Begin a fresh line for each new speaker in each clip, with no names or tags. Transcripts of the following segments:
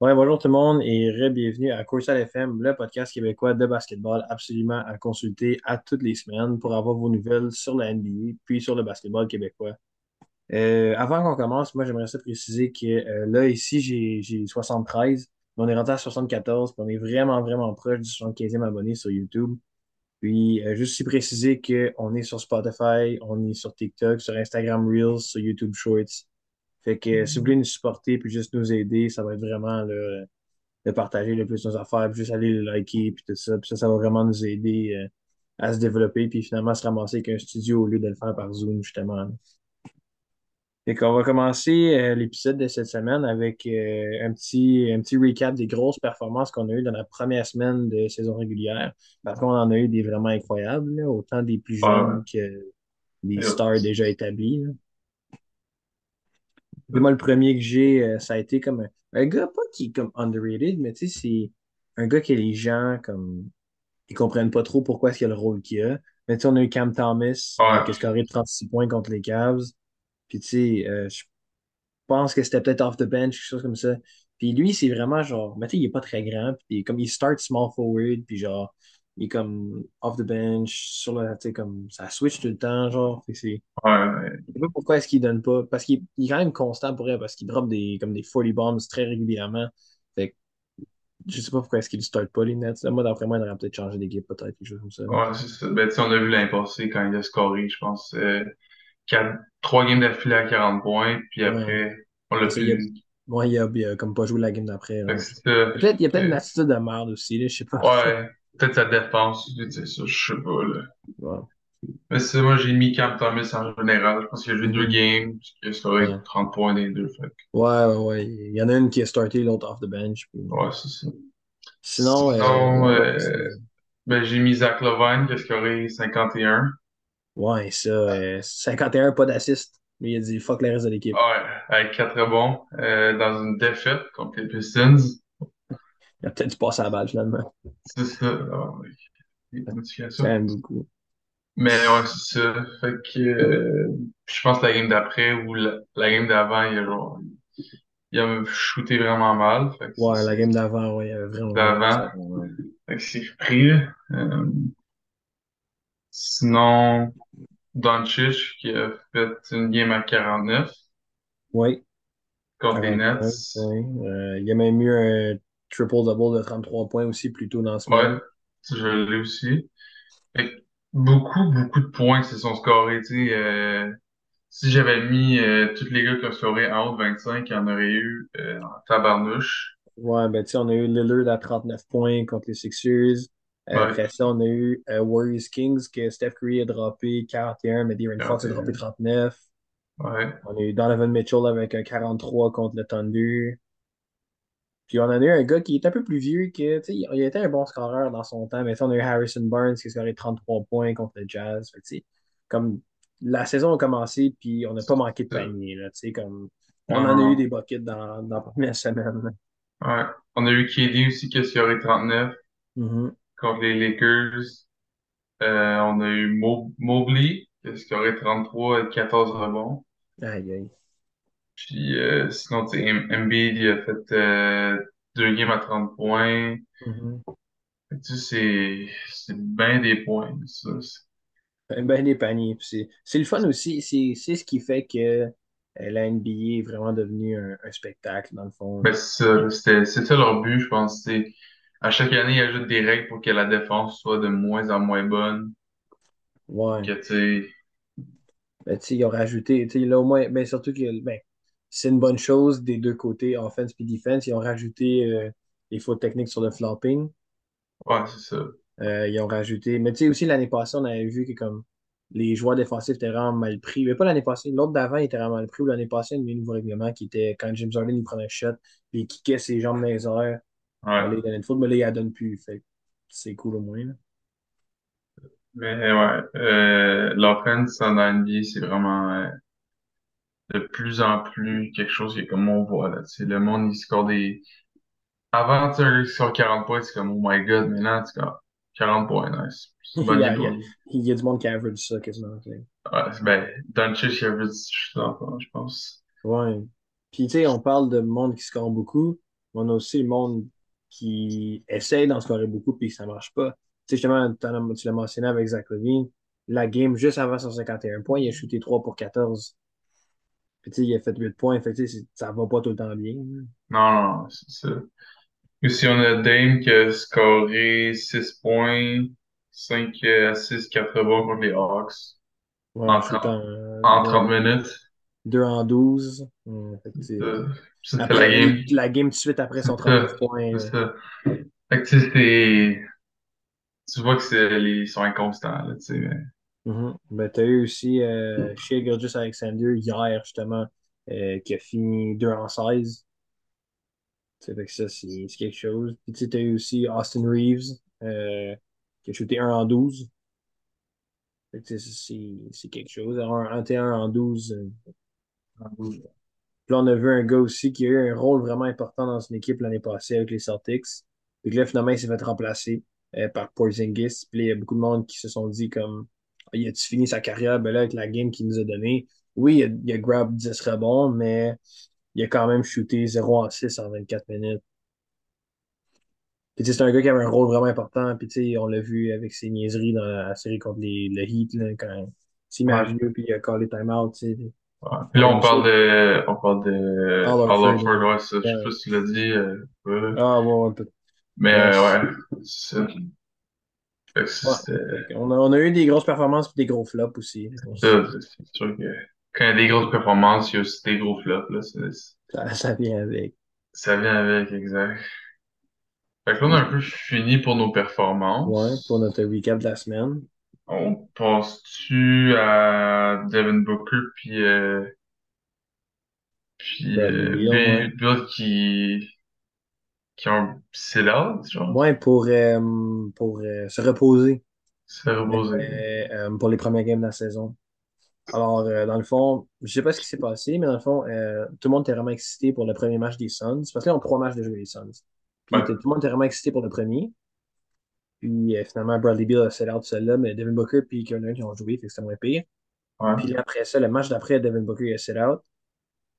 Ouais, bonjour tout le monde et re-bienvenue à Coursal FM, le podcast québécois de basketball absolument à consulter à toutes les semaines pour avoir vos nouvelles sur la NBA puis sur le basketball québécois. Euh, avant qu'on commence, moi j'aimerais ça préciser que euh, là ici j'ai j'ai 73, mais on est rentré à 74, puis on est vraiment vraiment proche du 75e abonné sur YouTube. Puis euh, juste aussi préciser qu'on est sur Spotify, on est sur TikTok, sur Instagram Reels, sur YouTube Shorts. Fait que si vous voulez nous supporter puis juste nous aider, ça va être vraiment là, de partager le plus nos affaires, puis juste aller le liker puis tout ça. Puis ça, ça va vraiment nous aider euh, à se développer puis finalement se ramasser avec un studio au lieu de le faire par Zoom, justement. Fait qu'on va commencer euh, l'épisode de cette semaine avec euh, un petit, un petit recap des grosses performances qu'on a eues dans la première semaine de saison régulière. Parce qu'on en a eu des vraiment incroyables, là, autant des plus jeunes que des stars déjà établis. là. Moi, le premier que j'ai, euh, ça a été comme un, un gars, pas qui est comme underrated, mais tu sais, c'est un gars que les gens, comme, ils comprennent pas trop pourquoi est-ce qu'il a le rôle qu'il a. Mais tu sais, on a eu Cam Thomas, euh,
Ouais.
qui a scoré 36 points contre les Cavs. Puis tu sais, euh, je pense que c'était peut-être off the bench, quelque chose comme ça. Puis lui, c'est vraiment genre, mais tu sais, il est pas très grand, puis comme il start small forward, puis genre, il est comme off the bench, sur sais, comme, ça switch tout le temps, genre. Fait c'est,
Ouais.
je sais pas pourquoi est-ce qu'il donne pas, parce qu'il il est quand même constant pour elle, parce qu'il drop des, comme des 40 bombs très régulièrement. Fait que, je sais pas pourquoi est-ce qu'il start pas les Nets. Là, moi, d'après moi, il aurait peut-être changé d'équipe, peut-être, quelque chose comme ça.
Ouais, c'est ça. Ben, on a vu l'année passée quand il a scoré, je pense, euh, quatre, trois games d'affilée à 40 points, puis
Ouais.
après, on l'a
C'est- il a,
plus
il a, il a comme pas joué la game d'après. Peut-être, il y a peut-être une
Euh,
attitude de merde aussi, là, je sais pas.
ouais, peut-être sa défense, tu sais, ça, je sais pas, là.
Ouais.
Mais c'est moi, j'ai mis Cam Thomas en général. Je pense qu'il a joué deux games, puis qu'il a scoré
Ouais.
30 points dans les deux. Fait que,
Ouais, ouais, ouais. Il y en a une qui a starté, l'autre off the bench. puis-
ouais, c'est ça.
Sinon, euh,
Sinon, euh, ben, j'ai mis Zach Levine qui a scoré 51.
ouais, ça, euh, 51, pas d'assist. Mais il a dit fuck le reste de l'équipe.
Ouais, avec quatre rebonds, euh, dans une défaite contre les Pistons.
Il a peut-être dû passer la balle finalement.
C'est ça.
Ça
modifications.
beaucoup.
Mais ouais, c'est ça. Fait que euh, je pense que la game d'après ou la, la game d'avant, il a genre il a shooté vraiment mal. Fait que
Ouais, la game d'avant, ouais, il avait vraiment
d'avant.
Ouais.
Fait que c'est pris. Euh, sinon, Doncic qui a fait une game à 49
Ouais,
contre les
49,
Nets.
ouais. Euh, il y a même eu un triple-double de 33 points aussi plus tôt dans la
Ouais,
semaine.
ça, je l'ai aussi. Beaucoup, beaucoup de points se sont scorés. Euh, si j'avais mis euh, tous les gars qui ont scoré en haut de 25, il y en aurait eu euh, en tabarnouche.
Ouais, ben tu sais, on a eu Lillard à 39 points contre les Sixers. Euh,
Ouais,
après ça, on a eu euh, Warriors Kings que Steph Curry a droppé 41, mais De'Aaron Fox a droppé
41.
39.
Ouais,
On a eu Donovan Mitchell avec un 43 contre le Thunder. Puis on a eu un gars qui est un peu plus vieux que, il il était un bon scoreur dans son temps, mais on a eu Harrison Barnes qui a scoré 33 points contre le Jazz. Fait comme la saison a commencé, puis on n'a pas manqué de panier, là, comme on en a eu des buckets dans, dans la première semaine.
ouais. On a eu KD aussi qui a scoré 39
Mhm.
contre les Lakers. Euh, on a eu Mo Mobley qui a scoré 33 et 14 rebonds.
Aïe, aïe.
Puis euh, sinon, tu sais, Embiid, il a fait euh, deux games à 30 points.
Mhm.
Fait que, tu sais, c'est c'est bien des points, ça. C'est-
Ben, ben des paniers. Puis C'est c'est le fun aussi. C'est c'est ce qui fait que euh, la NBA est vraiment devenue un, un spectacle, dans le fond.
Ben, c'est ça, là. C'était, c'est ça leur but, je pense. C'est, à chaque année, ils ajoutent des règles pour que la défense soit de moins en moins bonne.
Ouais.
Que, tu sais,
Ben, tu sais, ils ont rajouté, tu sais, là au moins, ben, surtout que ben, c'est une bonne chose des deux côtés, offense et defense. Ils ont rajouté euh, les fautes techniques sur le flopping.
ouais, c'est ça.
Euh, ils ont rajouté, mais tu sais, aussi l'année passée, on avait vu que comme les joueurs défensifs étaient vraiment mal pris. Mais pas l'année passée, l'autre d'avant était vraiment mal pris. Ou l'année passée, il y a eu un nouveau règlement qui était quand James Harden il prenait un shot, puis il kickait ses jambes dans les airs.
Ouais.
Il donnait une faute, mais là, il la donne plus. Fait que c'est cool au moins. là.
Mais ouais, euh, l'offense en NBA, c'est vraiment euh, de plus en plus quelque chose que comme on voit là. Le monde, il score des... Avant, tu qui score 40 points, c'est comme, oh my god, mais là, tu score 40 points, nice.
Il y a, il y a,
lui.
il y a du monde qui average ça quasiment.
Ouais, ben, Doncic, il a vu, je pense.
Ouais. Puis, tu sais, on parle de monde qui score beaucoup, mais on a aussi le monde qui essaye d'en scorer beaucoup, puis ça marche pas. Tu sais, justement, tu l'as mentionné avec Zach Levine, la game juste avant son 51 points, il a shooté 3 pour 14. Puis, tu sais, il a fait 8 points, fait ça va pas tout le temps bien.
Non, non, c'est ça. On a Dame qui a scoré 6 points, 5 assists, 4 rebonds contre les Hawks
Ouais,
en
en
30,
shootant euh,
en
deux
30
en,
minutes.
deux en 12. Hum, fait que, tu sais,
Euh, Ça, c'est la game.
la game tout de suite après son
C'est ça.
39 points.
C'est
là.
ça. Fait que tu sais, c'est... Tu vois que c'est... Ils sont inconstants, là, tu sais.
Mhm. Ben, t'as eu aussi euh, Shea Gilgeous-Alexander hier, justement, euh, qui a fini 2 en 16. C'est fait que ça, c'est quelque chose. Puis tu t'as eu aussi Austin Reeves, euh, qui a shooté 1 en 12. Fait que tu c'est quelque chose. Un 21 en 12. euh, en 12. Puis là, on a vu un gars aussi qui a eu un rôle vraiment important dans une équipe l'année passée avec les Celtics. Puis là, finalement, il s'est fait remplacer par Porzingis. Puis il y a beaucoup de monde qui se sont dit comme il a-tu fini sa carrière? Ben là, avec la game qu'il nous a donnée? Oui, il a, il a grab 10 rebonds, mais il a quand même shooté 0 en 6 en 24 minutes. C'est un gars qui avait un rôle vraiment important. Puis on l'a vu avec ses niaiseries dans la série contre les, le Heat, là, quand
Ouais.
vieux puis il a callé time-out.
Puis là, on parle de... On parle de...
Al
Al
Horford.
Horford, ouais, ça. Je sais pas si tu l'as dit. euh.
Ah, ouais, ouais,
Mais
ouais,
euh,
c'est-
ouais,
ouais. qu'on a, on a eu des grosses performances et des gros flops aussi. On
Ça, c'est sûr que quand il y a des grosses performances, il y a aussi des gros flops, là.
Ça, ça vient avec.
Ça vient avec, exact. Fait que là, on a un peu fini pour nos
Ouais,
performances.
pour notre recap de la semaine.
On passe-tu à Devin Booker puis, euh, puis
Bradley
euh,
ouais.
Bill qui, qui ont un sell-out, genre,
Ouais, pour, euh, pour euh, se reposer
se reposer.
euh, pour les premières games de la saison. Alors, dans le fond, je sais pas ce qui s'est passé, mais dans le fond, tout le monde était vraiment excité pour le premier match des Suns. Parce que là, on a trois matchs de jouer les Suns. Puis
Ouais,
tout le monde était vraiment excité pour le premier. Puis finalement, Bradley Beal a sell out celui-là, mais Devin Booker puis Kevin qui ont joué, fait que c'était moins pire.
ouais.
Puis là, après ça, le match d'après, Devin Booker a sell out.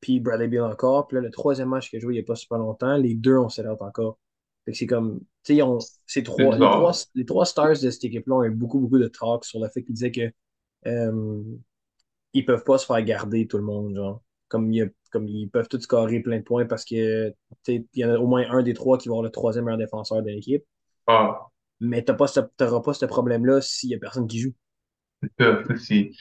Puis Bradley Beal encore. Puis là, le troisième match qu'il a joué il n'y a pas super longtemps, les deux ont sell out encore. Fait que c'est comme, tu sais, c'est
C'est
trois, les trois, les trois stars de cette équipe-là ont eu beaucoup, beaucoup de talk sur le fait qu'ils disaient que euh, ils peuvent pas se faire garder tout le monde, genre. Comme, il a- comme ils peuvent tous scorer plein de points parce que, tu sais, il y en a au moins un des trois qui va avoir le troisième meilleur défenseur de l'équipe.
Ah,
Mais ce- t'auras pas ce problème-là s'il y a personne qui joue.
c'est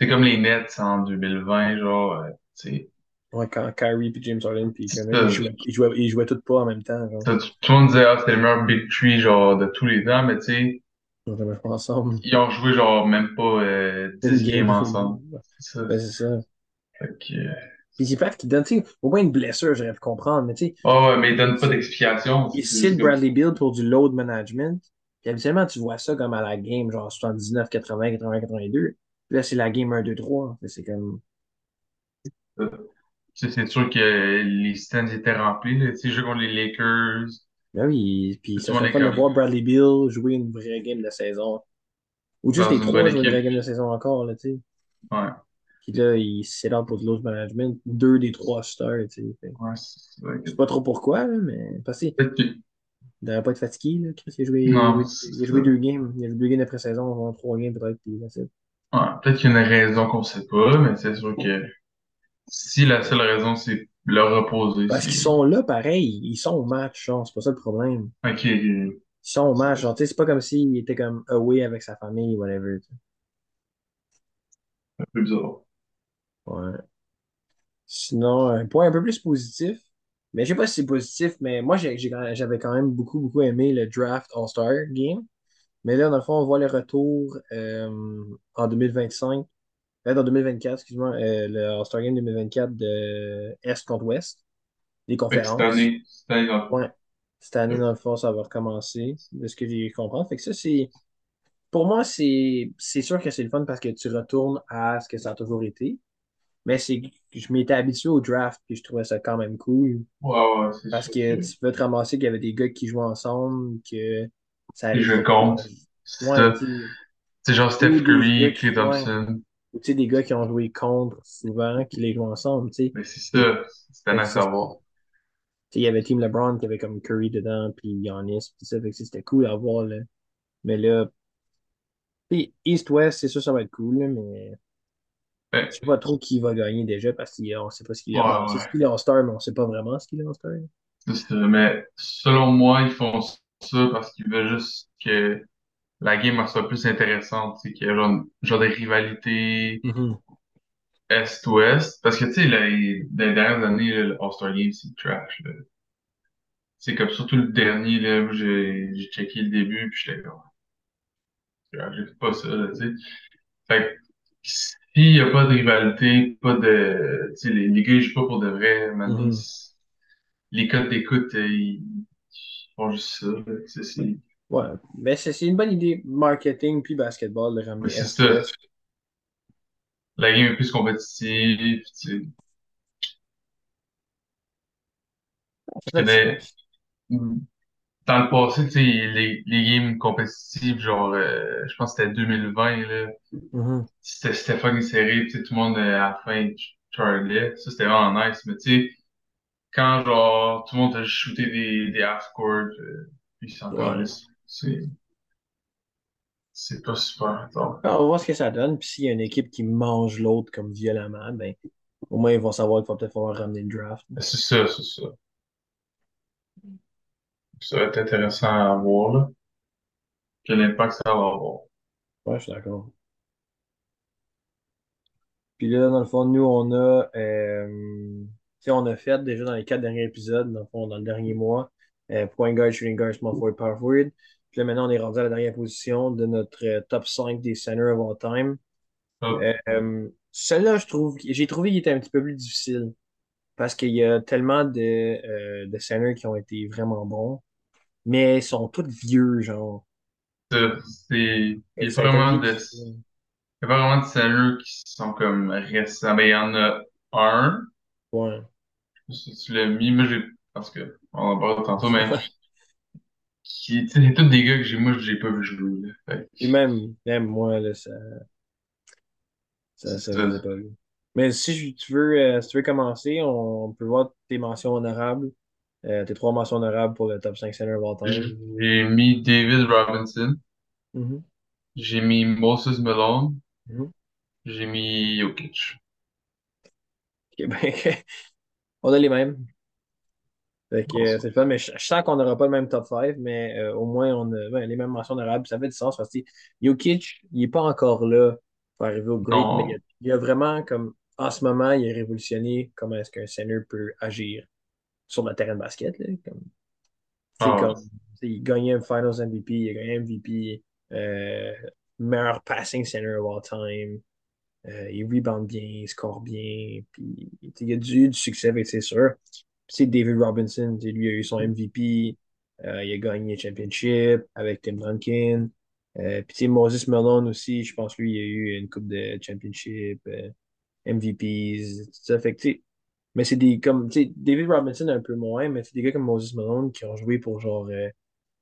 ça. comme les Nets en 2020, genre, euh, tu.
Ouais, quand Kyrie puis James Harden puis ils jouaient, ils jouaient, ils jouaient tous pas en même temps, genre.
Tout tout le monde disait, ah, c'est le meilleur Big Three, genre, de tous les temps, mais tu sais,
Ils ont joué ensemble.
ils ont joué, genre, même pas euh,
Une
10 games
game.
ensemble. C'est ça.
Ben, c'est ça.
Fait que, euh,
Puis c'est plate qu'ils donnent, tu sais, au moins une blessure, j'aurais pu comprendre, mais tu sais,
Ah ouais, mais ils donnent pas d'explication.
citent
comme...
Bradley Beal pour du load management. Puis habituellement, tu vois ça comme à la game, genre 79, 80, 80, 82. Puis là, c'est la game 1, 2, 3. Fait que C'est comme.
C'est sûr que les stands étaient remplis. Là. Tu sais, contre les Lakers.
Ben oui, puis ça fun de voir Bradley Beal jouer une vraie game de saison. Ou juste les trois jouer une vraie game de saison encore, là, tu sais.
Ouais,
Puis là, il out pour de load management. Deux des trois stars, tu sais.
Ouais,
Je sais pas trop pourquoi, là, mais parce
que...
devrait pas être fatigué, là. Chris, il a joué, il a
Non,
joué, il a deux games. Il a joué deux games après saison, trois games peut-être, puis.
Ouais, peut-être qu'il y a une raison qu'on sait pas, mais c'est sûr que si la seule raison c'est le reposer,
Parce qu'ils sont là, pareil, ils sont au match, genre, c'est pas ça le problème.
Ok,
Ils sont au match, genre, c'est pas comme s'il était comme away avec sa famille, whatever.
un peu bizarre.
Ouais. Sinon, un point un peu plus positif, mais je sais pas si c'est positif, mais moi, j'avais quand même beaucoup, beaucoup aimé le draft All-Star Game. Mais là, dans le fond, on voit le retour euh, en 2025, dans 2024, excuse-moi, euh, le All-Star Game 2024 de Est contre Ouest, les
Fait que cette
conférences.
année, cette année, dans-
Ouais. Cette année, dans le fond, ça va recommencer, de ce que j'ai compris. Fait que ça, c'est. Pour moi, c'est sûr que c'est le fun parce que tu retournes à ce que ça a toujours été. Mais c'est je m'étais habitué au draft puis je trouvais ça quand même cool.
ouais, ouais, c'est
Parce que tu peux te ramasser qu'il y avait des gars qui jouaient ensemble, que ça arrivait pas.
comptent. C'est
Ouais,
genre Steph
des
Curry,
Ouais.
Thompson.
Ou tu sais, des gars qui ont joué contre souvent, qui les jouent ensemble, tu sais.
Mais c'est ça, nice
ça,
à
tu
voir.
sais, il y avait Team LeBron qui avait comme Curry dedans, puis Giannis, puis ça, fait que c'était cool à voir, là. Mais là, East-West, c'est sûr, ça va être cool, là, mais je sais pas trop qui va gagner déjà, parce qu'on sait pas ce qu'il
ouais, ouais,
ce qu'il est en star, mais on sait pas vraiment ce qu'il est en star.
c'est. Mais selon moi, ils font ça parce qu'ils veulent juste que la game elle soit plus intéressante, tu sais, qu'il y a genre, genre des rivalités
Mhm.
Est-Ouest. Parce que, tu sais, les, les dernières années, le All-Star Game, c'est trash. C'est comme surtout le dernier, là, où j'ai j'ai checké le début, puis j'étais comme, j'ai fait pas ça, tu sais. Fait que, s'il y a pas de rivalité, pas de, tu sais, les, les gars, ils jouent pas pour de vrai, maintenant,
Mhm.
les codes d'écoute, euh, ils, font juste ça, c'est,
Ouais, mais c'est c'est une bonne idée marketing puis basketball de ramener
c'est ça. La game est plus compétitive, tu sais.
Ça
Je
fait du
connais,
sens.
dans le passé, tu sais, les, les games compétitives, genre, euh, je pense que c'était 2020, là.
Mhm.
C'était, c'était fucking serré, tu sais, tout le monde, euh, à la fin, charlait. Ça, c'était vraiment nice, mais tu sais, quand, genre, tout le monde a shooté des, des half-court, euh, puis c'est encore
Ouais.
C'est, c'est pas super.
Alors, on va voir ce que ça donne. Puis s'il y a une équipe qui mange l'autre comme violemment, ben, au moins ils vont savoir qu'il va peut-être falloir ramener une draft.
Mais C'est ça, c'est ça. Ça va être intéressant à voir, là. Quel impact ça va avoir.
Ouais, je suis d'accord. Puis là, dans le fond, nous, on a, euh, on a fait déjà dans les quatre derniers épisodes, dans le fond, dans le dernier mois, euh, point guard, shooting guard, small forward, power forward. Puis là, maintenant, on est rendu à la dernière position de notre euh, top 5 des centers of all time.
Ah,
Euh, celle-là, je trouve, j'ai trouvé qu'il était un petit peu plus difficile parce qu'il y a tellement de, euh, de centers qui ont été vraiment bons, mais ils sont tous vieux, genre.
ça, c'est, vraiment de, il y a pas vraiment de scénarios qui sont comme récents. Ben, il y en a un.
Ouais.
Si tu l'as mis, moi j'ai, parce que, on en parlera tantôt, mais. qui, c'est tous des gars que j'ai, moi, j'ai pas vu jouer, là. Que,
Et même, même moi, là, ça, ça, ça, pas vus. Mais si tu veux, euh, si tu veux commencer, on peut voir tes mentions honorables, euh, tes trois mentions honorables pour le top 5 center.
J'ai mis David Robinson,
Mhm.
j'ai mis Moses Malone,
Mhm.
j'ai mis Jokic.
Ok, ben, on a les mêmes. Fait que euh, c'est le fun, mais je, je sens qu'on n'aura pas le même top 5, mais euh, au moins on a ouais, les mêmes mentions honorables. Ça fait du sens parce que Jokic, il n'est pas encore là pour arriver au GOAT, mais il a, il a vraiment comme en ce moment, il a révolutionné comment est-ce qu'un center peut agir sur le terrain de basket. Là, comme,
ah,
comme il gagnait un Finals MVP, il a gagné MVP, euh, meilleur passing center of all time. Euh, il rebound bien, il score bien, puis il a du, du succès, c'est sûr. C'est David Robinson, lui a eu son MVP, euh, il a gagné le championship avec Tim Duncan. Euh, puis Moses Malone aussi, je pense lui, il a eu une coupe de championship, euh, MVPs, tout ça. Fait que, tu sais, mais c'est des comme, David Robinson un peu moins, mais c'est des gars comme Moses Malone qui ont joué pour genre, euh,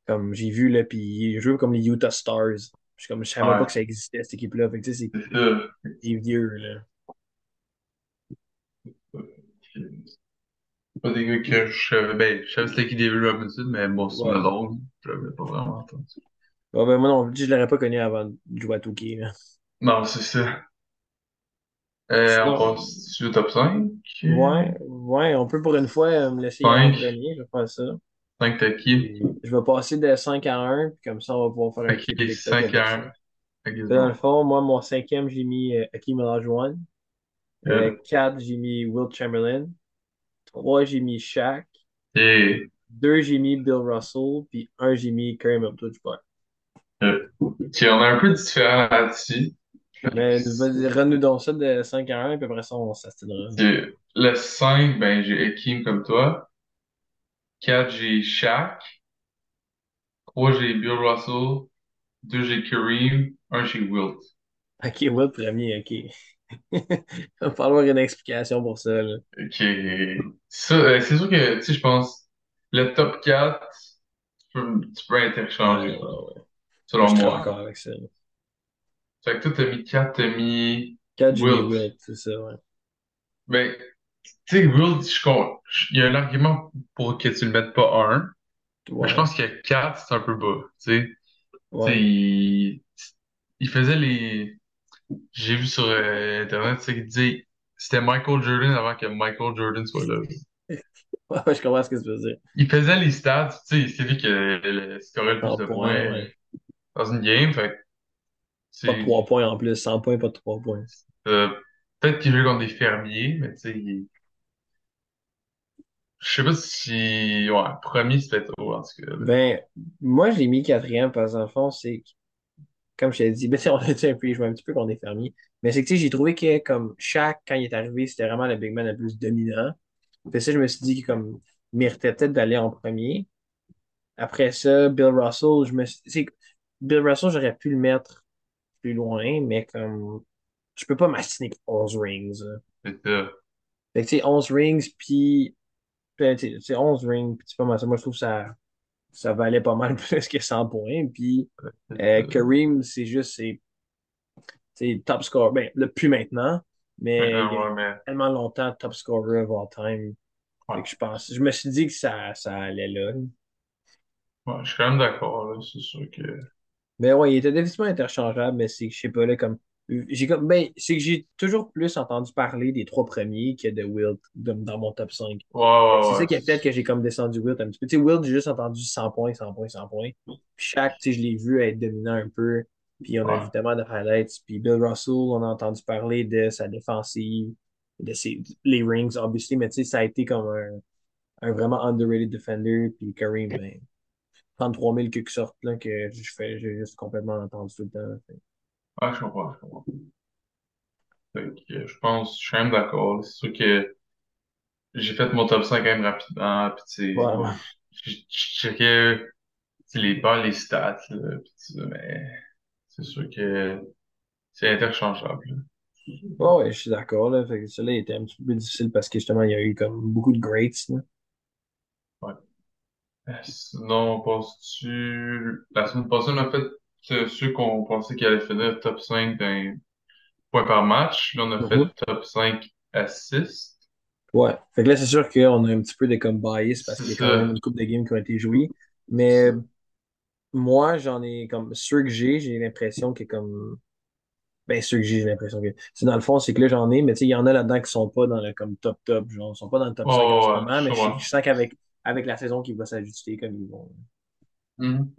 comme j'ai vu là, puis il a joué comme les Utah Stars. Puis comme je savais pas que ça existait, cette équipe-là. Fait que, tu sais, c'est des vieux, là.
C'est pas des gars que je savais, ben, je savais c'était qui David Robinson, mais Moses
Ouais.
Malone, je l'avais pas vraiment entendu.
Ouais, ben, moi non, je l'aurais pas connu avant de jouer à.
Non, c'est ça. Euh, on passe sur le top 5.
ouais, ouais, on peut pour une fois euh, me laisser y aller en
5.
premier, je vais faire ça.
5 t'as qui?
Je vais passer de 5 à un puis comme ça, on va pouvoir faire un petit
Ok,
TikTok
5
avec ça.
à 1. Ok, c'est
Dans le
bon.
fond, moi, mon cinquième, j'ai mis euh, Hakeem Olajuwon. Euh,
Euh,
4, j'ai mis Wilt Chamberlain. 3, j'ai mis Shaq.
Et,
2, j'ai mis Bill Russell. Puis 1, j'ai mis Kareem Abdul-Jabbar.
euh, ok, on est un peu différent là-dessus.
Mais rends-nous donc ça de 5 à 1, puis après ça, on s'astinera.
Le 5, ben, j'ai Hakeem comme toi. 4, j'ai Shaq. 3, j'ai Bill Russell. 2, j'ai Kareem. 1, j'ai Wilt.
Ok, Wilt premier, ok. Il va falloir une explication pour ça, là.
Ok. Ça, euh, c'est sûr que, tu sais, je pense, le top 4, tu peux, tu peux
Ouais,
interchanger,
ouais, ouais.
Selon
je suis
moi.
d'accord avec ça. là.
Fait que toi, t'as mis 4, t'as mis
4, j'ai mis
Wilt.
C'est ça, ouais.
Ben, tu sais, Wilt, il y a un argument pour que tu le mettes pas un, mais je
Ouais,
pense que 4, c'est un peu bas. Tu sais, Tu sais,
ouais.
il, il faisait les. J'ai vu sur euh, Internet, tu sais, qu'il disait c'était Michael Jordan avant que Michael Jordan soit là.
Ouais, je comprends ce que tu veux dire.
Il faisait les stats, tu sais, c'est lui qui scorait le plus
100
de
points, ouais.
dans une game. Fait
Pas de
tu
3 points en plus. 100 points, pas de 3 points.
euh, peut-être qu'il jouait contre des fermiers, mais tu sais, il- je sais pas si. Ouais, premier, c'était trop, en tout cas.
Ben, moi, je l'ai mis quatrième parce que dans le fond, c'est comme je t'ai dit, ben, tu sais, on a dit un peu, je jouais un petit peu contre des fermiers. Mais c'est que, tu sais, j'ai trouvé que, comme, Shaq, quand il est arrivé, c'était vraiment le big man le plus dominant. Fait ça, je me suis dit qu'il, comme, méritait peut-être d'aller en premier. Après ça, Bill Russell, je me suis, tu sais, Bill Russell, j'aurais pu le mettre plus loin, mais comme, je peux pas m'assiner avec 11 rings.
C'est ça.
Fait que, tu sais, 11 rings, puis, puis, tu sais, c'est 11 rings, puis pas mal ça. Moi, je trouve ça, ça valait pas mal plus que 100 points. Puis, euh. Kareem, c'est juste, c'est, top score. Ben, le plus maintenant, mais il y a
Maintenant, ouais, mais.
tellement longtemps top scorer of all time. Fait
Ouais.
que je pense, je me suis dit que ça, ça allait là.
Ouais, je suis quand même d'accord. C'est sûr que.
Mais ouais, il était définitivement interchangeable, mais c'est je sais pas, là, comme. J'ai comme. Ben, c'est que j'ai toujours plus entendu parler des trois premiers que de Wilt dans, dans mon top 5.
Ouais,
Fait que C'est
ouais,
ça qui a fait que j'ai comme descendu Wilt un petit peu. Tu sais, Wilt, j'ai juste entendu 100 points, 100 points, 100 points. Puis chaque, tu sais, je l'ai vu être dominant un peu. Puis on a vu tellement de highlights. Puis Bill Russell, on a entendu parler de sa défensive, de ses, les rings, obviously, mais tu sais, ça a été comme un, un vraiment underrated defender. Puis Kareem, ben, 33 000 quelque sorte, là, que je fais, j'ai juste complètement entendu tout le temps. Fait
Ouais, je comprends, je comprends. Fait que, euh, je pense, je suis quand même d'accord. C'est sûr que j'ai fait mon top 5 quand même rapidement, puis tu sais,
Ouais, ouais.
je je checkais tu sais, les balles, les stats, là, puis tout ça, mais c'est sûr que c'est interchangeable. là.
Ouais, ouais, je suis d'accord, là. Fait que celui-là était un petit peu plus difficile parce que justement, il y a eu comme beaucoup de greats, là.
Ouais. Euh, Sinon, on passe-tu... La semaine passée, on a fait ceux qu'on pensait qu'ils allaient finir top 5 d'un point par match. Là, on a fait
Mhm.
top 5 assists.
Ouais. Fait que là, c'est sûr qu'on a un petit peu de comme bias parce qu'il y a quand même une couple de games qui ont été joués. Mais moi, j'en ai comme ceux que j'ai, j'ai l'impression que comme. Ben, ceux que j'ai, j'ai l'impression que. C'est dans le fond, c'est que là, j'en ai, mais tu sais, il y en a là-dedans qui sont pas dans le comme top top. Genre, ils sont pas dans le top 5 en ce
ouais,
moment, mais je, sens qu'avec avec la saison qui va s'ajuster, comme ils vont,
Mhm.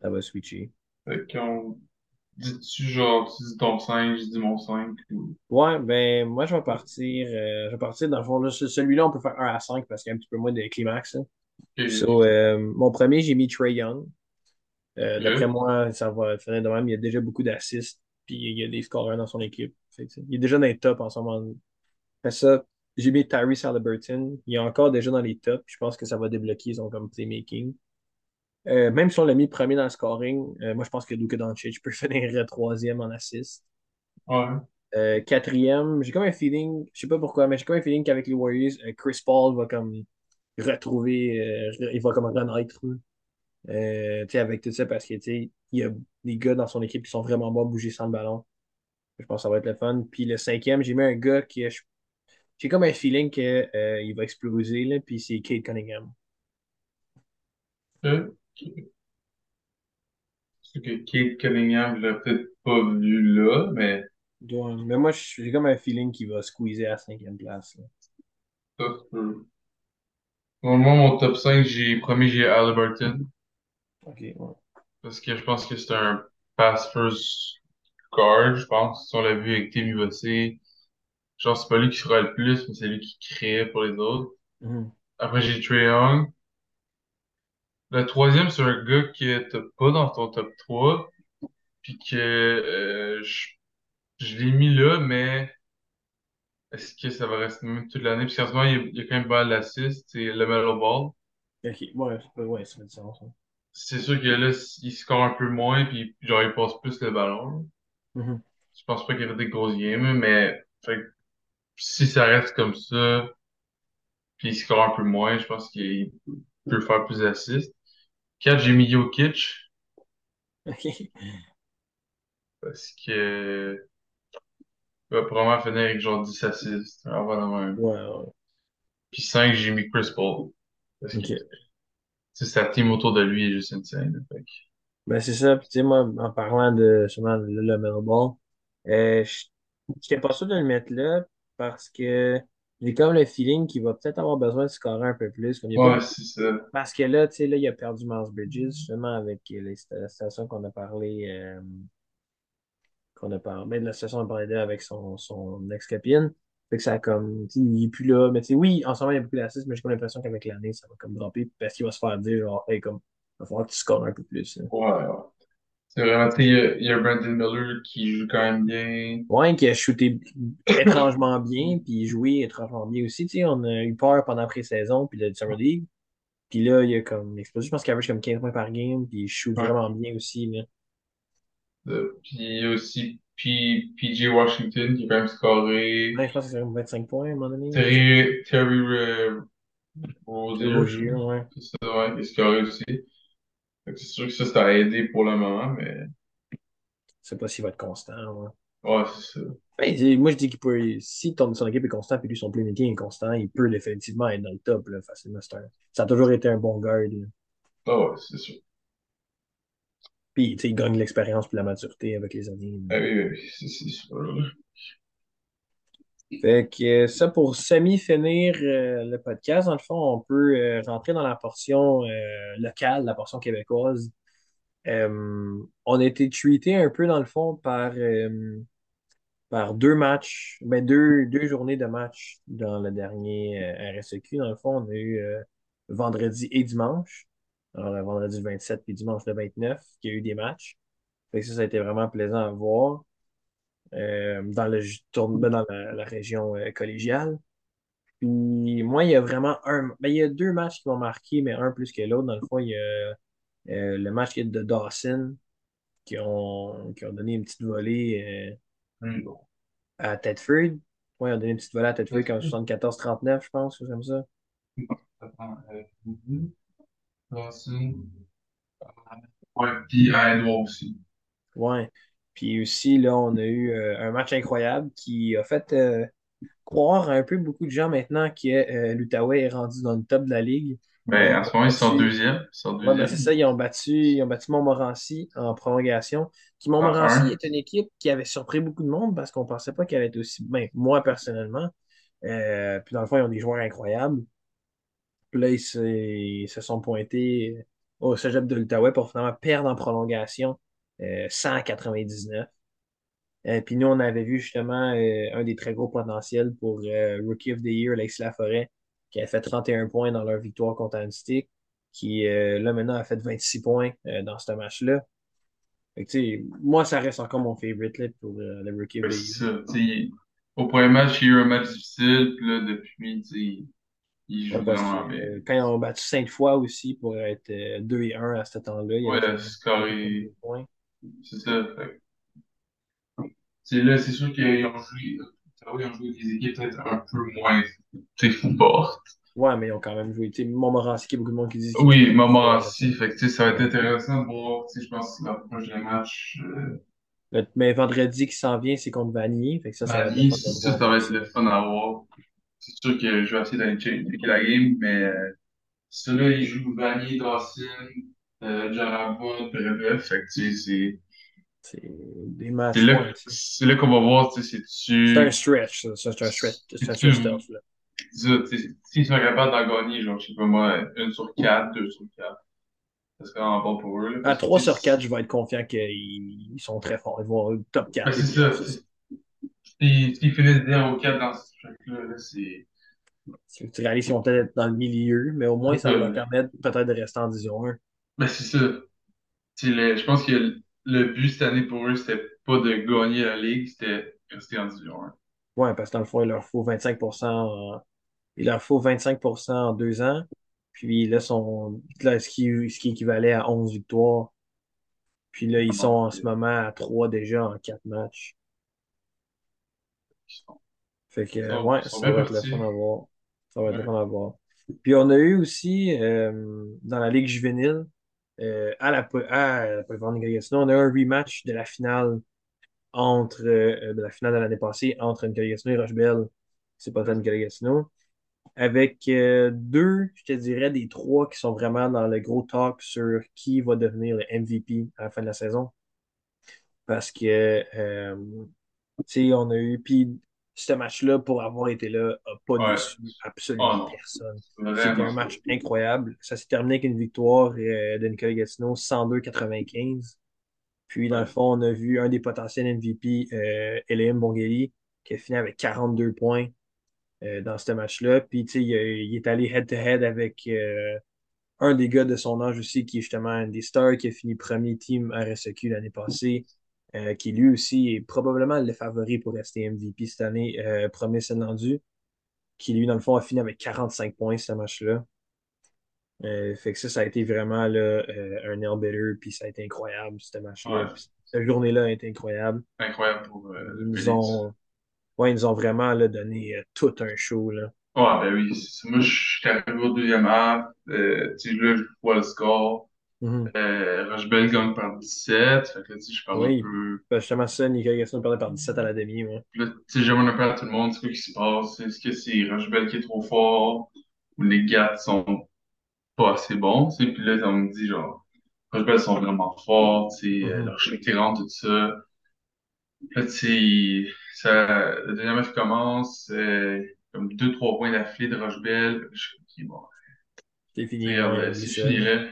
ça va switcher.
Fait qu'on dis-tu genre, tu dis ton 5, je dis mon 5 ou...
Ouais, ben, moi, je vais partir, euh, je vais partir dans le fond, là, ce- celui-là, on peut faire un à 5 parce qu'il y a un petit peu moins de climax, So, euh, mon premier, j'ai mis Trey Young. Euh, d'après moi, ça va finir de même. Il y a déjà beaucoup d'assists, puis il y a des scorers dans son équipe. Fait que, il est déjà dans les tops en ce moment. Après ça, j'ai mis Tyrese Halliburton. Il est encore déjà dans les tops. Je pense que ça va débloquer son comme playmaking. Euh, même si on l'a mis premier dans le scoring, euh, moi je pense que Luka Doncic peut finir troisième en assist.
Ouais.
Euh, quatrième, j'ai comme un feeling, je sais pas pourquoi, mais j'ai comme un feeling qu'avec les Warriors, Chris Paul va comme retrouver, il va comme renaître. Tu sais, avec tout ça, parce que tu sais, il y a des gars dans son équipe qui sont vraiment bons à bouger sans le ballon. Je pense que ça va être le fun. Puis le cinquième, j'ai mis un gars qui j'ai comme un feeling qu'il va exploser, là, puis c'est Kate Cunningham.
C'est que Kate Cunningham, l'ai peut-être pas vu là, mais
Ouais, mais moi, j'ai comme un feeling qu'il va squeezer à la cinquième place. là.
ça se peut. Pour moi, mon top 5, j'ai premier, j'ai Halliburton.
Ok, ouais.
Parce que je pense que c'est un pass first guard, je pense. Si on l'a vu avec Tim Uvacy. Genre, c'est pas lui qui fera le plus, mais c'est lui qui crée pour les autres.
Mhm.
Après, j'ai Trae Young. Le troisième, c'est un gars que t'as pas dans ton top 3. Puis que euh, je, je l'ai mis là, mais est-ce que ça va rester même toute l'année? Parce qu'en ce moment, il y a, il y a quand même pas l'assist, c'est le Melo Ball.
Ok, ouais, ouais, ça fait du sens. hein.
C'est sûr que là, il score un peu moins, puis genre, il passe plus le ballon.
Mhm.
Je pense pas qu'il y ait des grosses games, mais fait que si ça reste comme ça, puis il score un peu moins, je pense qu'il peut faire plus d'assists. 4, j'ai mis Jokic,
Ok.
parce que Il va probablement finir avec genre 10 assists. Avant même.
Ouais, ouais.
Puis 5, j'ai mis Chris Paul. Parce que
OK.
c'est sa team autour de lui est juste insane. Fait que-
Ben, c'est ça. Puis, tu sais, moi, en parlant de justement le, le Ball, euh, je j'étais pas sûr de le mettre là parce que j'ai comme le feeling qu'il va peut-être avoir besoin de scorer un peu plus. Comme il
Ouais, c'est ça.
Parce que là, tu sais, là, il a perdu Miles Bridges, justement, avec les sta- la station qu'on a parlé, euh, qu'on a parlé, ben, de la station qu'on a parlé d'elle avec son, son ex-copine. Fait que ça a comme, tu sais, il est plus là. Mais tu sais, oui, en ce moment, il y a beaucoup d'assists, mais j'ai comme l'impression qu'avec l'année, ça va comme dropper parce qu'il va se faire dire, genre, hey, comme, il va falloir que tu scores un peu plus. là.
Ouais, ouais. C'est vraiment, tu sais, il y a- y Brandon Miller qui joue quand même bien.
Ouais, qui a shooté étrangement bien, puis joué étrangement bien aussi. Tu sais, on a eu peur pendant la pré-saison, puis le Summer League. Puis là, il a comme explosé. Je pense qu'il average comme 15 points par game, puis il shoot
Ouais.
vraiment bien aussi. Là.
Euh, Puis il y a aussi P- PJ Washington qui a quand même scoré.
Ouais, je pense que c'est comme 25 points à un moment donné.
Terry, Terry euh, Rozier,
Rozier, ouais.
c'est ça, ouais, qui a scoré aussi. C'est sûr que ça, ça a aidé pour le moment, mais
Je sais pas s'il va être constant. Ouais.
ouais, c'est ça.
Ben, moi, je dis qu'il peut. Si ton, son équipe est constant, puis lui, son playmaking est constant, il peut définitivement être dans le top, là, facilement. Ça a toujours été un bon guard.
Ah ouais, c'est sûr.
Puis, tu sais, il gagne l'expérience puis la maturité avec les années.
Ah oui, oui, c'est sûr.
Fait que euh, ça, pour semi-finir euh, le podcast, dans le fond, on peut euh, rentrer dans la portion locale, la portion québécoise. On a été treaté un peu, dans le fond, par, par deux matchs, ben deux, deux journées de match dans le dernier RSEQ. Dans le fond, on a eu vendredi et dimanche. Alors, vendredi le 27 puis dimanche le 29, qu'il y a eu des matchs. Fait que ça, ça a été vraiment plaisant à voir dans, le, tourne- ben, dans la, la région euh, collégiale. Puis moi, il y a vraiment un. Ben, il y a deux matchs qui m'ont marqué, mais un plus que l'autre. Dans le fond, il y a euh, le match de Dawson qui ont, qui ont donné une petite volée euh,
bon.
à Tedford. Ouais, ils ont donné une petite volée à Tedford comme 74-39, je pense, ou comme ça.
Euh. Ouais, puis à Edouard aussi.
Ouais. Puis aussi, là, on a eu euh, un match incroyable qui a fait euh, croire un peu beaucoup de gens maintenant que euh, l'Outaouais est rendu dans le top de la ligue.
Ben,
Euh,
en ce moment, ils sont
battu-
deuxième.
Ouais, ben c'est ça, ils ont battu, ils ont battu Montmorency en prolongation. Montmorency est une équipe qui avait surpris beaucoup de monde parce qu'on pensait pas qu'elle allait être aussi bien. Moi, personnellement. Puis dans le fond, ils ont des joueurs incroyables. Puis là, ils se, ils se sont pointés au Cégep de l'Outaouais pour finalement perdre en prolongation euh, 199. Euh, puis nous, on avait vu justement euh, un des très gros potentiels pour euh, Rookie of the Year, Alexis Laforêt, qui a fait 31 points dans leur victoire contre Anstick, qui euh, là maintenant a fait 26 points euh, dans ce match-là. Moi, ça reste encore mon favorite là, pour euh, le Rookie of the Year.
au premier match, il y a eu un match difficile, puis là, depuis, il joue vraiment bien.
euh, quand ils ont battu 5 fois aussi pour être euh, 2 et 1 à ce temps-là, il y avait
Ouais,
22
est-
points.
C'est ça. Fait. que, C'est là, c'est sûr qu'ils ont joué, ils ont joué des équipes peut-être un peu moins, tu sais, fortes.
Ouais, mais ils ont quand même joué. Tu sais, Montmorency, il y a beaucoup de monde qui dit
Oui, Montmorency, fait que, tu sais, ça va être intéressant de voir, tu sais, je pense que le prochain match, euh,
Le- Mais vendredi qui s'en vient, c'est contre Vanier. Fait que ça, ça va être
Mali,
le fun de
ça,
voir.
ça va être le fun à voir. C'est sûr que je vais essayer d'aller checker checker la game, mais euh, ceux-là, ils jouent Vanier, Dawson, euh, Jarabot, Brebeuf, fait que, tu sais, c'est
C'est des matchs.
c'est là,
c'est
c'est là qu'on va voir, tu sais, si
c'est un stretch, ça. C'est un stretch. C'est un stretch là.
s'ils sont capables d'en gagner, genre, je sais pas moi, une sur quatre, deux sur quatre, ça serait vraiment bon pour eux, là,
À
parce que,
3
tu sais,
sur 4, je vais être confiant qu'ils ils sont très forts. Ils vont avoir le top 4.
ben, c'est ça, s'ils finissent bien au quatre dans ce truc-là, là, c'est,
Tu réalises qu'ils vont peut-être être dans le milieu, mais au moins, ça va leur permettre peut-être de rester en division 1.
Ben, c'est ça. Le- je pense que le, le but cette année pour eux, c'était pas de gagner la ligue, c'était rester en division 1.
Ouais, parce que dans le fond, il leur faut 25%. en- Il leur faut 25% en deux ans. Puis là, là ce, qui... ce qui équivalait à 11 victoires. Puis là, ils sont en ce moment à 3 déjà en 4 matchs. Fait que,
Ils sont-
ouais,
ils sont
ça
bien
va être le
partis.
fun à voir. Ça va être le
Ouais.
fun à voir. Puis on a eu aussi, euh, dans la Ligue juvénile, à la, à la on a un rematch de la finale entre euh, la finale de l'année passée entre Nicolas et Rochebelle. C'est pas tant Nicolas. Avec euh, deux, je te dirais, des trois qui sont vraiment dans le gros talk sur qui va devenir le MVP à la fin de la saison. Parce que, euh, tu sais, on a eu. Puis, ce match-là, pour avoir été là, n'a pas
Ouais.
déçu absolument
Oh,
personne. C'était un match incroyable. Ça s'est terminé avec une victoire euh, de Nicolas Gatineau, 102-95. Puis, dans le fond, on a vu un des potentiels MVP, euh, Bongeli, qui a fini avec 42 points euh, dans ce match-là. Puis, tu sais, il, est allé head-to-head avec euh, un des gars de son âge aussi, qui est justement Andy Starr, qui a fini premier team RSEQ l'année passée, euh, qui lui aussi est probablement le favori pour rester MVP cette année, euh, premier Senlandu, qui lui, dans le fond, a fini avec 45 points ce match-là. Euh, fait que ça, ça a été vraiment là, euh, un nail biter, puis ça a été incroyable, ce match-là.
Ouais.
Cette journée-là a été incroyable.
Incroyable pour
Ils nous ont, ouais, ils nous ont vraiment là, donné tout un show. Là.
Ouais, ben oui. Moi, je suis arrivé au deuxième half. Tu sais, là, je vois le score.
Mhm.
Euh, Rochebelle gagne par 17. Fait que là, je parle
Oui.
un peu.
Ben, justement, ça, Nicolas Gaston perdait par 17 à la demi. Ouais.
Là, tu sais, j'aimerais à tout le monde. C'est quoi qui se passe? Est-ce que c'est Rochebelle qui est trop fort? Ou les gars sont pas assez bons? Puis là, on me dit, genre, Rochebelle sont vraiment forts. Tu sais, euh,
Mhm.
leur tirant, tout ça. Là, tu sais, ça, le deuxième match commence. Euh, comme deux, trois points d'affilée de Rochebelle. Je suis bon.
C'est fini.
Regarde,
ouais, oublie
c'est fini là.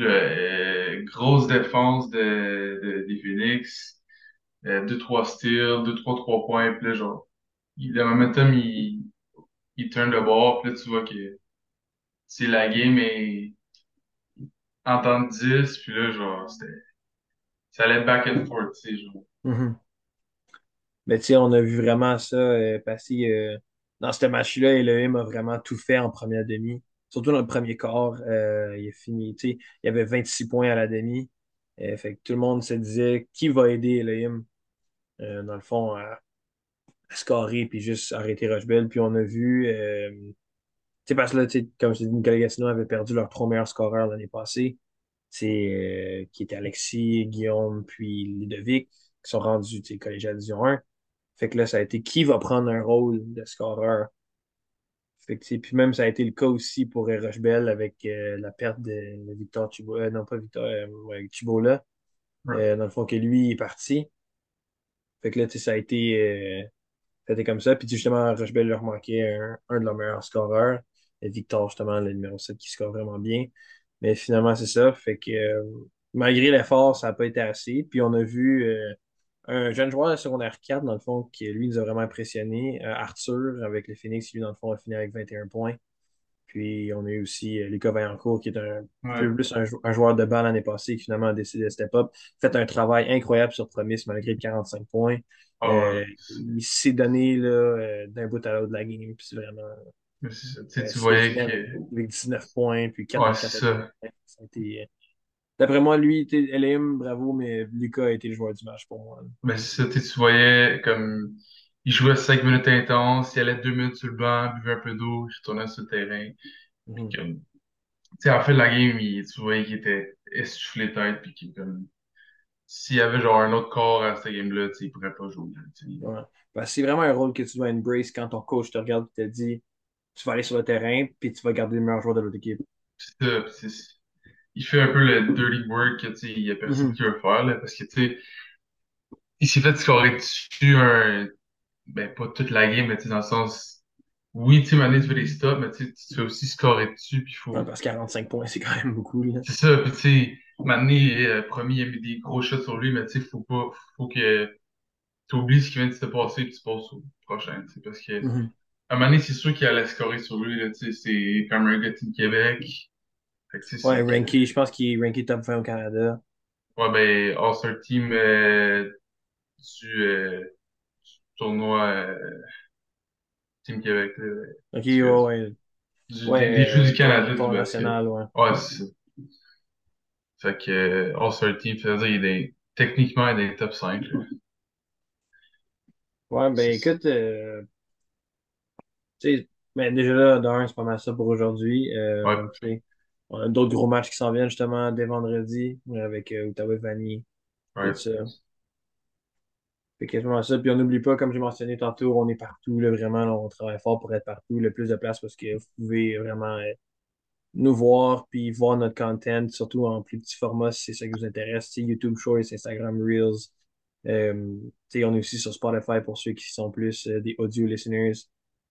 Euh, grosse défense de, de- des Phoenix. Euh, deux, trois steals, deux, trois, trois points. Puis là, genre, il, le momentum, il, il turn de bord. Puis là, tu vois que c'est la game est en temps de 10. Puis là, genre, c'était, ça allait back and forth, tu sais, genre.
Mhm. Mais tu sais, on a vu vraiment ça euh, passer euh, dans ce match-là. Elohim a vraiment tout fait en première demi. Surtout dans le premier quart. euh, il a fini, il y avait 26 points à la demi. Euh, fait que tout le monde se disait qui va aider Elohim, euh, dans le fond, à, à scorer puis juste arrêter Rochebelle? Puis on a vu, sais, parce que là, comme je t'ai dit, Nicolas Gatineau avait perdu leurs trois meilleurs scoreurs l'année passée. Qui étaient Alexis, Guillaume, puis Ludovic, qui sont rendus, collégial Division 1. Fait que là, ça a été qui va prendre un rôle de scoreur? Fait puis même, ça a été le cas aussi pour Rochebelle avec euh, la perte de, Victor Thibault, euh, non pas Victor, euh, ouais,
Ouais.
euh, dans le fond, que lui est parti. Fait que là, tu sais, ça a été, euh, ça a été comme ça. Puis justement, Rochebelle leur manquait un, un de leurs meilleurs scoreurs. Et Victor, justement, le numéro 7 qui score vraiment bien. Mais finalement, c'est ça. Fait que malgré l'effort, ça n'a pas été assez. Puis on a vu euh, un jeune joueur de secondaire 4, dans le fond, qui lui nous a vraiment impressionné. Euh, Arthur, avec le Phoenix, lui, dans le fond, a fini avec 21 points. Puis on a eu aussi euh, Lucas Vaillancourt, qui est un
Ouais.
peu plus un, jou- un joueur de balle l'année passée, qui finalement a décidé de step up. Fait un travail incroyable sur Promise, malgré 45 points.
Ah
Euh, il s'est donné d'un bout à l'autre de la game. Puis c'est vraiment.
Tu sais,
euh,
tu
c'est
voyais que,
avec 19 points, puis 4
ouais, ça.
a été, D'après moi, lui, LM, bravo, mais Lucas a été le joueur du match pour moi.
Mais ça, tu voyais comme il jouait cinq minutes intenses, il allait deux minutes sur le banc, buvait un peu d'eau, il retournait sur le terrain. Comme, tu sais, à la fin de la game, il, tu voyais qu'il était essoufflé tête, puis qu'il comme s'il y avait genre un autre corps à cette game-là, il pourrait pas jouer.
Ouais. Que c'est vraiment un rôle que tu dois embrace quand ton coach te regarde et te dit tu vas aller sur le terrain, puis tu vas garder le meilleur joueur de l'autre équipe.
C'est ça, puis il fait un peu le dirty work que tu sais, il y a personne
Mhm.
qui veut faire là, parce que tu sais, il s'est fait scorer dessus un, ben pas toute la game, mais tu sais dans le sens, oui, tu sais, Mané, tu fais des stops, mais tu sais, tu fais aussi scorer dessus, puis faut
Ouais, parce que 45 points, c'est quand même beaucoup. Là.
C'est ça, puis tu sais, Mané, euh, promis, il a mis des gros shots sur lui, mais tu sais, faut pas, faut que tu oublies ce qui vient de se passer, puis tu passes au prochain, tu sais, parce que
Mhm.
à Mané, c'est sûr qu'il allait scorer sur lui, là, tu sais, c'est comme un gars de Team Québec. Fait que, tu sais,
Ouais, ranké, je pense qu'il est ranké top 20 au Canada.
Ouais, ben, All-Star Team euh, du, euh, du tournoi euh, Team Québec, là,
Ok,
Du-
ouais, ouais.
du-
Ouais,
des, des Jeux du Canada, du
national, ouais.
Ouais, c'est ça. Fait que All-Star Team, ça veut dire qu'il est techniquement il est top 5, là.
Ouais, ben écoute, euh, tu sais, ben, déjà là, d'un, c'est pas mal ça pour aujourd'hui.
Ouais.
On a d'autres gros matchs qui s'en viennent justement dès vendredi avec euh, Ottawa Vanier,
Ouais.
tout ça. Fait quasiment ça. Puis on n'oublie pas, comme j'ai mentionné tantôt, on est partout, là, vraiment, là, on travaille fort pour être partout, le plus de place parce que vous pouvez vraiment euh, nous voir puis voir notre content, surtout en plus petit format si c'est ça qui vous intéresse. YouTube Shorts, Instagram Reels. Euh, on est aussi sur Spotify pour ceux qui sont plus euh, des audio listeners.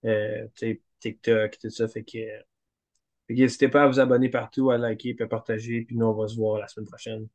Euh, TikTok, tout ça. Fait que, n'hésitez pas à vous abonner partout, à liker, à partager. Puis nous, on va se voir la semaine prochaine.